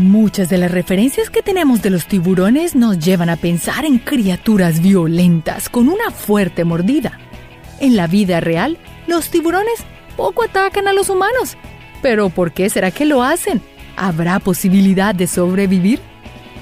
Muchas de las referencias que tenemos de los tiburones nos llevan a pensar en criaturas violentas con una fuerte mordida. En la vida real, los tiburones poco atacan a los humanos. Pero ¿por qué será que lo hacen? ¿Habrá posibilidad de sobrevivir?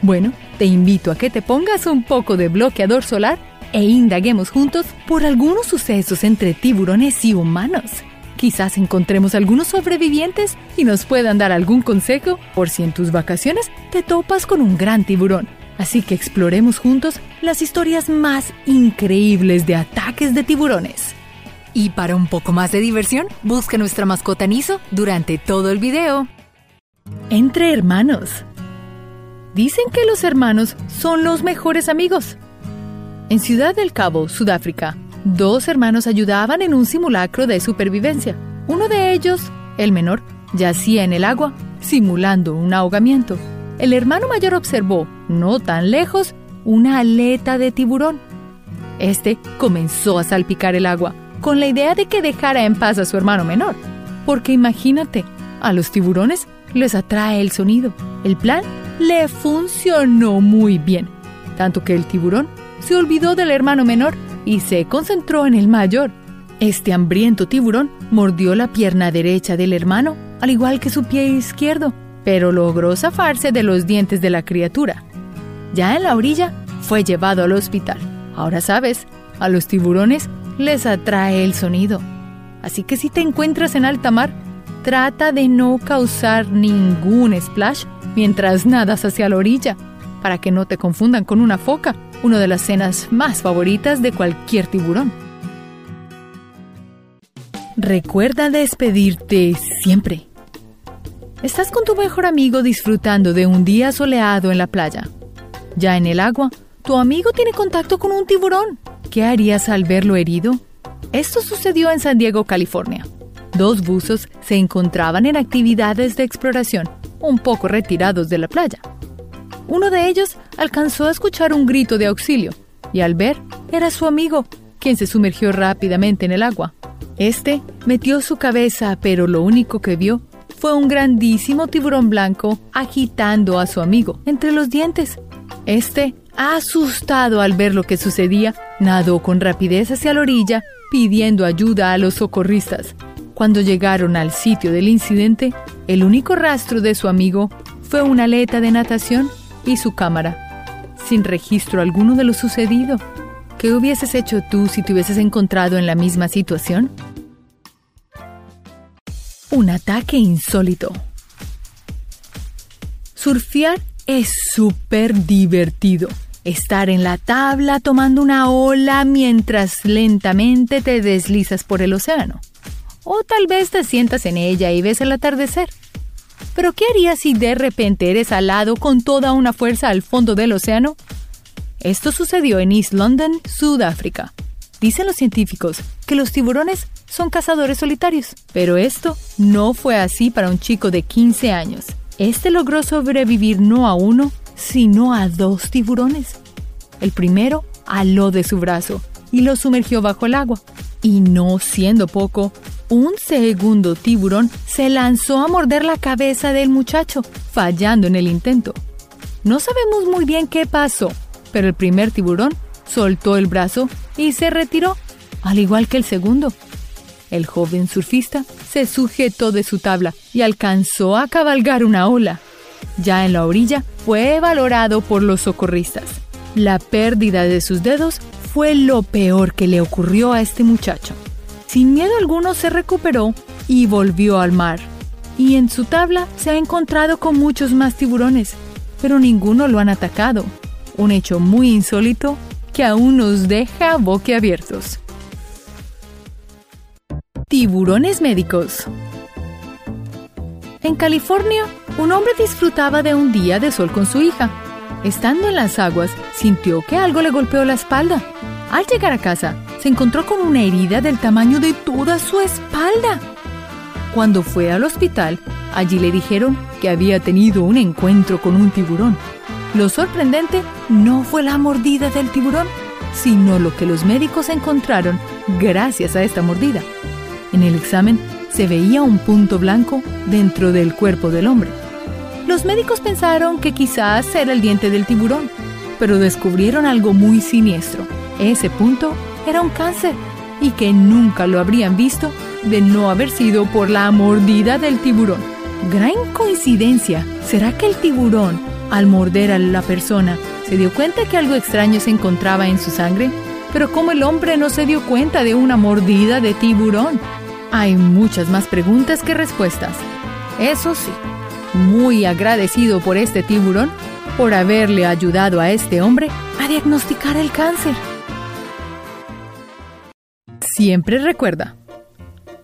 Bueno, te invito a que te pongas un poco de bloqueador solar e indaguemos juntos por algunos sucesos entre tiburones y humanos. Quizás encontremos algunos sobrevivientes y nos puedan dar algún consejo por si en tus vacaciones te topas con un gran tiburón. Así que exploremos juntos las historias más increíbles de ataques de tiburones. Y para un poco más de diversión, busca nuestra mascota Niso durante todo el video. Entre hermanos. Dicen que los hermanos son los mejores amigos. En Ciudad del Cabo, Sudáfrica, dos hermanos ayudaban en un simulacro de supervivencia. Uno de ellos, el menor, yacía en el agua, simulando un ahogamiento. El hermano mayor observó, no tan lejos, una aleta de tiburón. Este comenzó a salpicar el agua, con la idea de que dejara en paz a su hermano menor. Porque imagínate, a los tiburones les atrae el sonido. El plan le funcionó muy bien, tanto que el tiburón se olvidó del hermano menor y se concentró en el mayor. Este hambriento tiburón mordió la pierna derecha del hermano, al igual que su pie izquierdo, pero logró zafarse de los dientes de la criatura. Ya en la orilla, fue llevado al hospital. Ahora sabes, a los tiburones les atrae el sonido. Así que si te encuentras en alta mar, trata de no causar ningún splash mientras nadas hacia la orilla, para que no te confundan con una foca una de las cenas más favoritas de cualquier tiburón. Recuerda despedirte siempre. Estás con tu mejor amigo disfrutando de un día soleado en la playa. Ya en el agua, tu amigo tiene contacto con un tiburón. ¿Qué harías al verlo herido? Esto sucedió en San Diego, California. Dos buzos se encontraban en actividades de exploración, un poco retirados de la playa. Uno de ellos alcanzó a escuchar un grito de auxilio y al ver era su amigo, quien se sumergió rápidamente en el agua. Este metió su cabeza, pero lo único que vio fue un grandísimo tiburón blanco agitando a su amigo entre los dientes. Este, asustado al ver lo que sucedía, nadó con rapidez hacia la orilla pidiendo ayuda a los socorristas. Cuando llegaron al sitio del incidente, el único rastro de su amigo fue una aleta de natación y su cámara, sin registro alguno de lo sucedido. ¿Qué hubieses hecho tú si te hubieses encontrado en la misma situación? Un ataque insólito. Surfear es súper divertido. Estar en la tabla tomando una ola mientras lentamente te deslizas por el océano. O tal vez te sientas en ella y ves el atardecer. Pero ¿qué harías si de repente eres alado con toda una fuerza al fondo del océano? Esto sucedió en East London, Sudáfrica. Dicen los científicos que los tiburones son cazadores solitarios, pero esto no fue así para un chico de 15 años. Este logró sobrevivir no a uno, sino a dos tiburones. El primero aló de su brazo y lo sumergió bajo el agua. Y no siendo poco, un segundo tiburón se lanzó a morder la cabeza del muchacho, fallando en el intento. No sabemos muy bien qué pasó, pero el primer tiburón soltó el brazo y se retiró, al igual que el segundo. El joven surfista se sujetó de su tabla y alcanzó a cabalgar una ola. Ya en la orilla fue valorado por los socorristas. La pérdida de sus dedos fue lo peor que le ocurrió a este muchacho. Sin miedo alguno se recuperó y volvió al mar. Y en su tabla se ha encontrado con muchos más tiburones, pero ninguno lo han atacado. Un hecho muy insólito que aún nos deja boquiabiertos. Tiburones médicos. En California, un hombre disfrutaba de un día de sol con su hija. Estando en las aguas, sintió que algo le golpeó la espalda. Al llegar a casa, se encontró con una herida del tamaño de toda su espalda. Cuando fue al hospital, allí le dijeron que había tenido un encuentro con un tiburón. Lo sorprendente no fue la mordida del tiburón, sino lo que los médicos encontraron gracias a esta mordida. En el examen se veía un punto blanco dentro del cuerpo del hombre. Los médicos pensaron que quizás era el diente del tiburón, pero descubrieron algo muy siniestro. Ese punto era un cáncer y que nunca lo habrían visto de no haber sido por la mordida del tiburón. Gran coincidencia. ¿Será que el tiburón, al morder a la persona, se dio cuenta que algo extraño se encontraba en su sangre? Pero ¿cómo el hombre no se dio cuenta de una mordida de tiburón? Hay muchas más preguntas que respuestas. Eso sí, muy agradecido por este tiburón por haberle ayudado a este hombre a diagnosticar el cáncer. Siempre recuerda,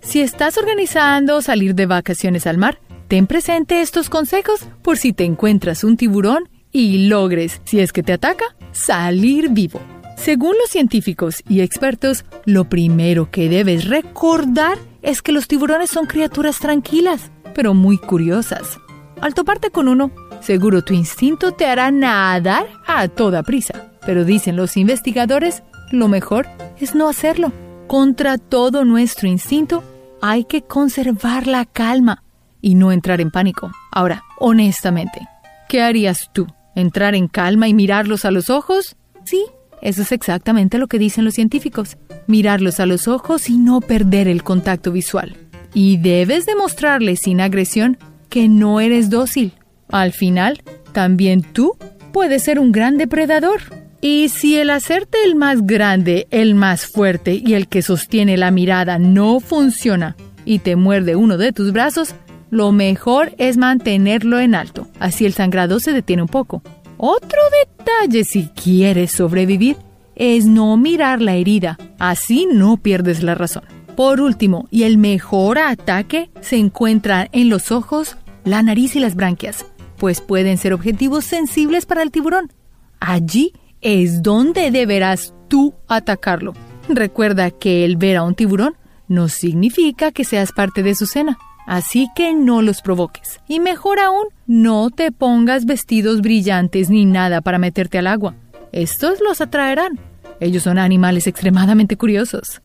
si estás organizando salir de vacaciones al mar, ten presente estos consejos por si te encuentras un tiburón y logres, si es que te ataca, salir vivo. Según los científicos y expertos, lo primero que debes recordar es que los tiburones son criaturas tranquilas, pero muy curiosas. Al toparte con uno, seguro tu instinto te hará nadar a toda prisa. Pero dicen los investigadores, lo mejor es no hacerlo. Contra todo nuestro instinto, hay que conservar la calma y no entrar en pánico. Ahora, honestamente, ¿qué harías tú? ¿Entrar en calma y mirarlos a los ojos? Sí, eso es exactamente lo que dicen los científicos. Mirarlos a los ojos y no perder el contacto visual. Y debes demostrarles sin agresión que no eres dócil. Al final, también tú puedes ser un gran depredador. Y si el hacerte el más grande, el más fuerte y el que sostiene la mirada no funciona y te muerde uno de tus brazos, lo mejor es mantenerlo en alto. Así el sangrado se detiene un poco. Otro detalle si quieres sobrevivir es no mirar la herida. Así no pierdes la razón. Por último, y el mejor ataque se encuentra en los ojos, la nariz y las branquias, pues pueden ser objetivos sensibles para el tiburón. Allí es donde deberás tú atacarlo. Recuerda que el ver a un tiburón no significa que seas parte de su cena, así que no los provoques. Y mejor aún, no te pongas vestidos brillantes ni nada para meterte al agua. Estos los atraerán. Ellos son animales extremadamente curiosos.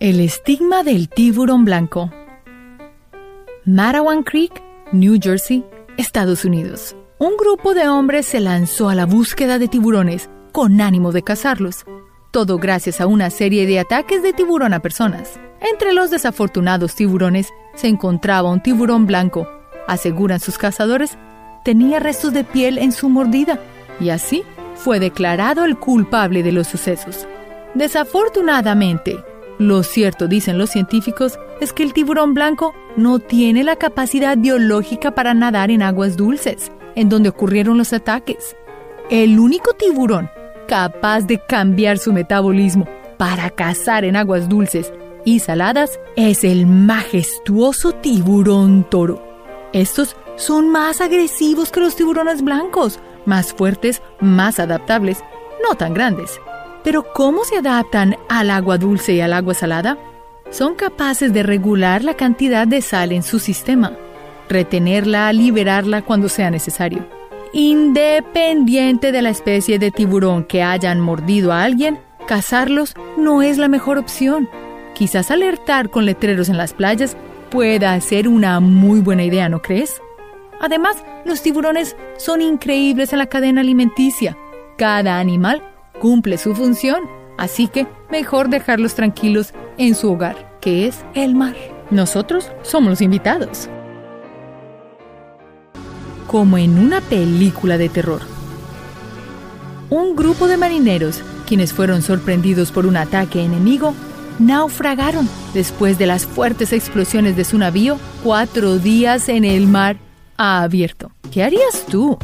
El estigma del tiburón blanco. Marawan Creek, New Jersey, Estados Unidos un grupo de hombres se lanzó a la búsqueda de tiburones con ánimo de cazarlos, todo gracias a una serie de ataques de tiburón a personas. Entre los desafortunados tiburones se encontraba un tiburón blanco. Aseguran sus cazadores, tenía restos de piel en su mordida y así fue declarado el culpable de los sucesos. Desafortunadamente, lo cierto, dicen los científicos, es que el tiburón blanco no tiene la capacidad biológica para nadar en aguas dulces en donde ocurrieron los ataques. El único tiburón capaz de cambiar su metabolismo para cazar en aguas dulces y saladas es el majestuoso tiburón toro. Estos son más agresivos que los tiburones blancos, más fuertes, más adaptables, no tan grandes. Pero ¿cómo se adaptan al agua dulce y al agua salada? Son capaces de regular la cantidad de sal en su sistema retenerla, liberarla cuando sea necesario. Independiente de la especie de tiburón que hayan mordido a alguien, cazarlos no es la mejor opción. Quizás alertar con letreros en las playas pueda ser una muy buena idea, ¿no crees? Además, los tiburones son increíbles en la cadena alimenticia. Cada animal cumple su función, así que mejor dejarlos tranquilos en su hogar, que es el mar. Nosotros somos los invitados como en una película de terror. Un grupo de marineros, quienes fueron sorprendidos por un ataque enemigo, naufragaron después de las fuertes explosiones de su navío cuatro días en el mar abierto. ¿Qué harías tú?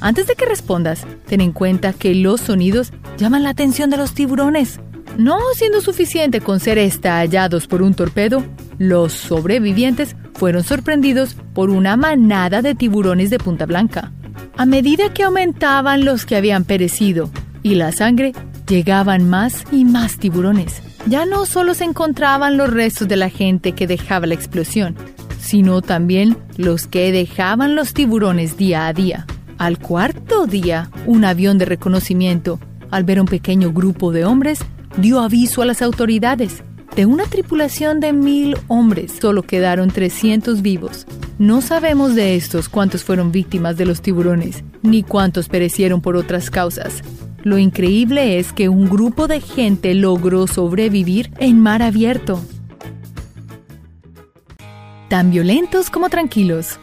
Antes de que respondas, ten en cuenta que los sonidos llaman la atención de los tiburones. No siendo suficiente con ser estallados por un torpedo, los sobrevivientes fueron sorprendidos por una manada de tiburones de punta blanca. A medida que aumentaban los que habían perecido y la sangre, llegaban más y más tiburones. Ya no solo se encontraban los restos de la gente que dejaba la explosión, sino también los que dejaban los tiburones día a día. Al cuarto día, un avión de reconocimiento, al ver un pequeño grupo de hombres, dio aviso a las autoridades. De una tripulación de mil hombres, solo quedaron 300 vivos. No sabemos de estos cuántos fueron víctimas de los tiburones, ni cuántos perecieron por otras causas. Lo increíble es que un grupo de gente logró sobrevivir en mar abierto. Tan violentos como tranquilos.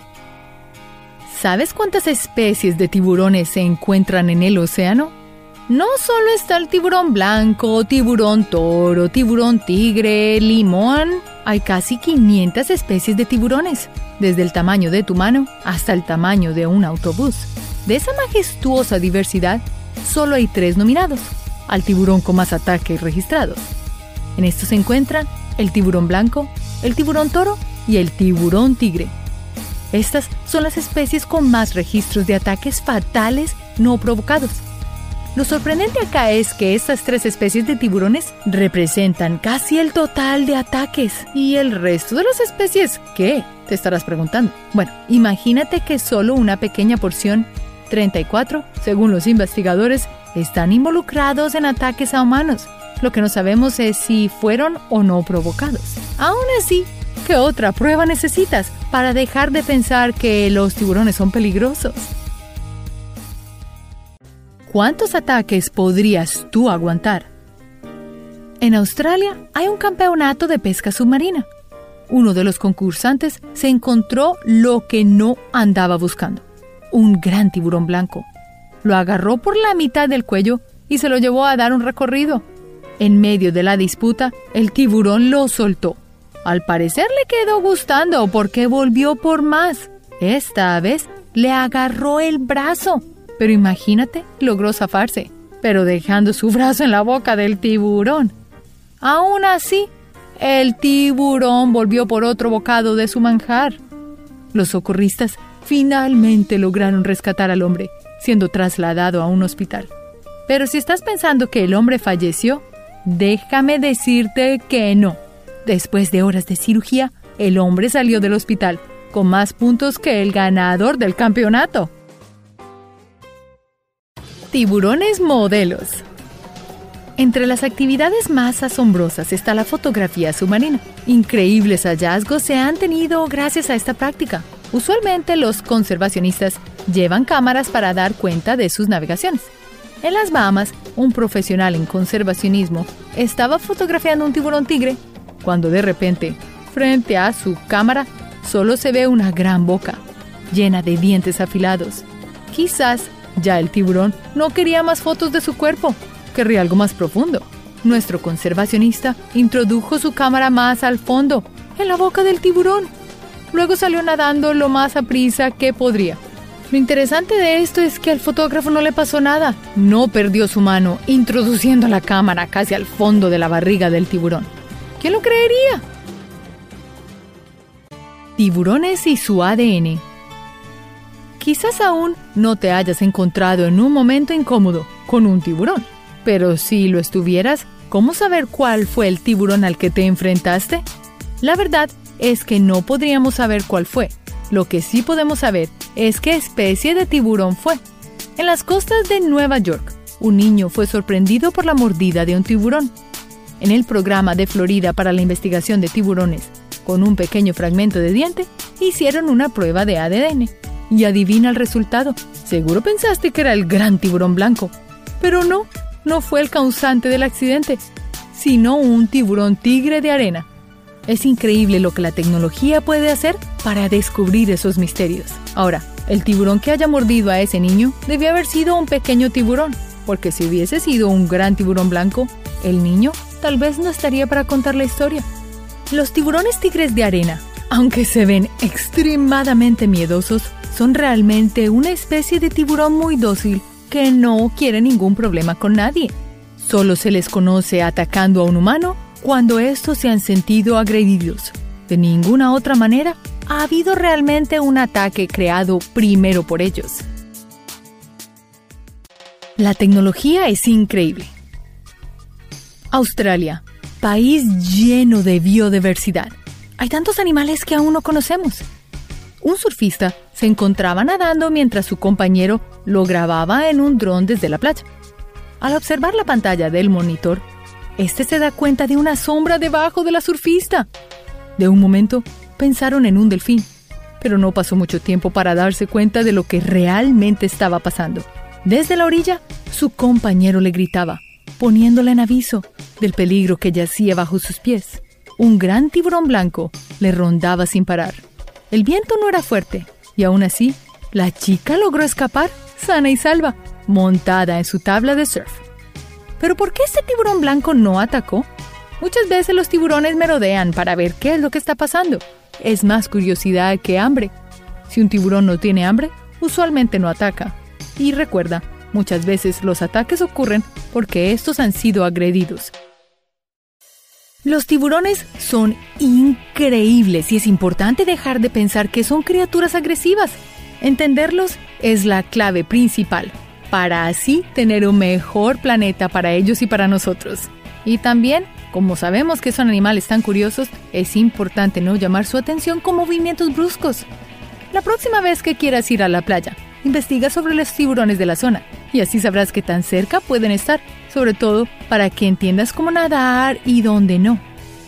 ¿Sabes cuántas especies de tiburones se encuentran en el océano? No solo está el tiburón blanco, tiburón toro, tiburón tigre, limón. Hay casi 500 especies de tiburones, desde el tamaño de tu mano hasta el tamaño de un autobús. De esa majestuosa diversidad, solo hay tres nominados, al tiburón con más ataques registrados. En estos se encuentran el tiburón blanco, el tiburón toro y el tiburón tigre. Estas son las especies con más registros de ataques fatales no provocados lo sorprendente acá es que estas tres especies de tiburones representan casi el total de ataques. ¿Y el resto de las especies qué? Te estarás preguntando. Bueno, imagínate que solo una pequeña porción, 34, según los investigadores, están involucrados en ataques a humanos. Lo que no sabemos es si fueron o no provocados. Aún así, ¿qué otra prueba necesitas para dejar de pensar que los tiburones son peligrosos? ¿Cuántos ataques podrías tú aguantar? En Australia hay un campeonato de pesca submarina. Uno de los concursantes se encontró lo que no andaba buscando, un gran tiburón blanco. Lo agarró por la mitad del cuello y se lo llevó a dar un recorrido. En medio de la disputa, el tiburón lo soltó. Al parecer le quedó gustando porque volvió por más. Esta vez le agarró el brazo pero imagínate, logró zafarse, pero dejando su brazo en la boca del tiburón. Aún así, el tiburón volvió por otro bocado de su manjar. Los socorristas finalmente lograron rescatar al hombre, siendo trasladado a un hospital. Pero si estás pensando que el hombre falleció, déjame decirte que no. Después de horas de cirugía, el hombre salió del hospital con más puntos que el ganador del campeonato. Tiburones modelos. Entre las actividades más asombrosas está la fotografía submarina. Increíbles hallazgos se han tenido gracias a esta práctica. Usualmente los conservacionistas llevan cámaras para dar cuenta de sus navegaciones. En las Bahamas, un profesional en conservacionismo estaba fotografiando un tiburón tigre cuando de repente, frente a su cámara, solo se ve una gran boca, llena de dientes afilados. Quizás ya el tiburón no quería más fotos de su cuerpo, querría algo más profundo. Nuestro conservacionista introdujo su cámara más al fondo, en la boca del tiburón. Luego salió nadando lo más a prisa que podría. Lo interesante de esto es que al fotógrafo no le pasó nada. No perdió su mano introduciendo la cámara casi al fondo de la barriga del tiburón. ¿Quién lo creería? Tiburones y su ADN. Quizás aún no te hayas encontrado en un momento incómodo con un tiburón, pero si lo estuvieras, ¿cómo saber cuál fue el tiburón al que te enfrentaste? La verdad es que no podríamos saber cuál fue. Lo que sí podemos saber es qué especie de tiburón fue. En las costas de Nueva York, un niño fue sorprendido por la mordida de un tiburón. En el programa de Florida para la investigación de tiburones, con un pequeño fragmento de diente, hicieron una prueba de ADN. Y adivina el resultado. Seguro pensaste que era el gran tiburón blanco. Pero no, no fue el causante del accidente, sino un tiburón tigre de arena. Es increíble lo que la tecnología puede hacer para descubrir esos misterios. Ahora, el tiburón que haya mordido a ese niño debió haber sido un pequeño tiburón, porque si hubiese sido un gran tiburón blanco, el niño tal vez no estaría para contar la historia. Los tiburones tigres de arena, aunque se ven extremadamente miedosos, son realmente una especie de tiburón muy dócil que no quiere ningún problema con nadie. Solo se les conoce atacando a un humano cuando estos se han sentido agredidos. De ninguna otra manera ha habido realmente un ataque creado primero por ellos. La tecnología es increíble. Australia, país lleno de biodiversidad. Hay tantos animales que aún no conocemos un surfista se encontraba nadando mientras su compañero lo grababa en un dron desde la playa. Al observar la pantalla del monitor, este se da cuenta de una sombra debajo de la surfista. De un momento, pensaron en un delfín, pero no pasó mucho tiempo para darse cuenta de lo que realmente estaba pasando. Desde la orilla, su compañero le gritaba, poniéndola en aviso del peligro que yacía bajo sus pies. Un gran tiburón blanco le rondaba sin parar. El viento no era fuerte, y aún así, la chica logró escapar, sana y salva, montada en su tabla de surf. Pero ¿por qué este tiburón blanco no atacó? Muchas veces los tiburones merodean para ver qué es lo que está pasando. Es más curiosidad que hambre. Si un tiburón no tiene hambre, usualmente no ataca. Y recuerda, muchas veces los ataques ocurren porque estos han sido agredidos. Los tiburones son increíbles y es importante dejar de pensar que son criaturas agresivas. Entenderlos es la clave principal para así tener un mejor planeta para ellos y para nosotros. Y también, como sabemos que son animales tan curiosos, es importante no llamar su atención con movimientos bruscos. La próxima vez que quieras ir a la playa, investiga sobre los tiburones de la zona y así sabrás qué tan cerca pueden estar, sobre todo para que entiendas cómo nadar y dónde no.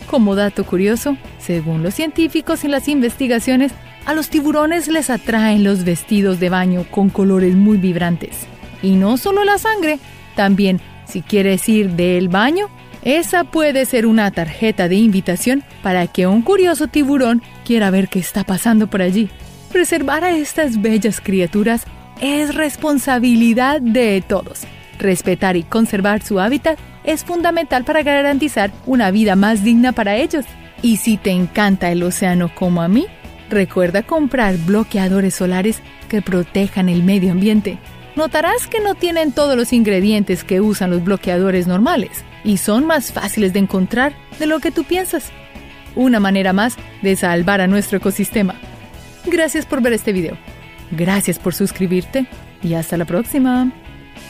Como dato curioso, según los científicos y las investigaciones, a los tiburones les atraen los vestidos de baño con colores muy vibrantes. Y no solo la sangre, también si quieres ir del baño, esa puede ser una tarjeta de invitación para que un curioso tiburón quiera ver qué está pasando por allí. Preservar a estas bellas criaturas es responsabilidad de todos. Respetar y conservar su hábitat es fundamental para garantizar una vida más digna para ellos. Y si te encanta el océano como a mí, recuerda comprar bloqueadores solares que protejan el medio ambiente notarás que no tienen todos los ingredientes que usan los bloqueadores normales y son más fáciles de encontrar de lo que tú piensas. Una manera más de salvar a nuestro ecosistema. Gracias por ver este video. Gracias por suscribirte y hasta la próxima.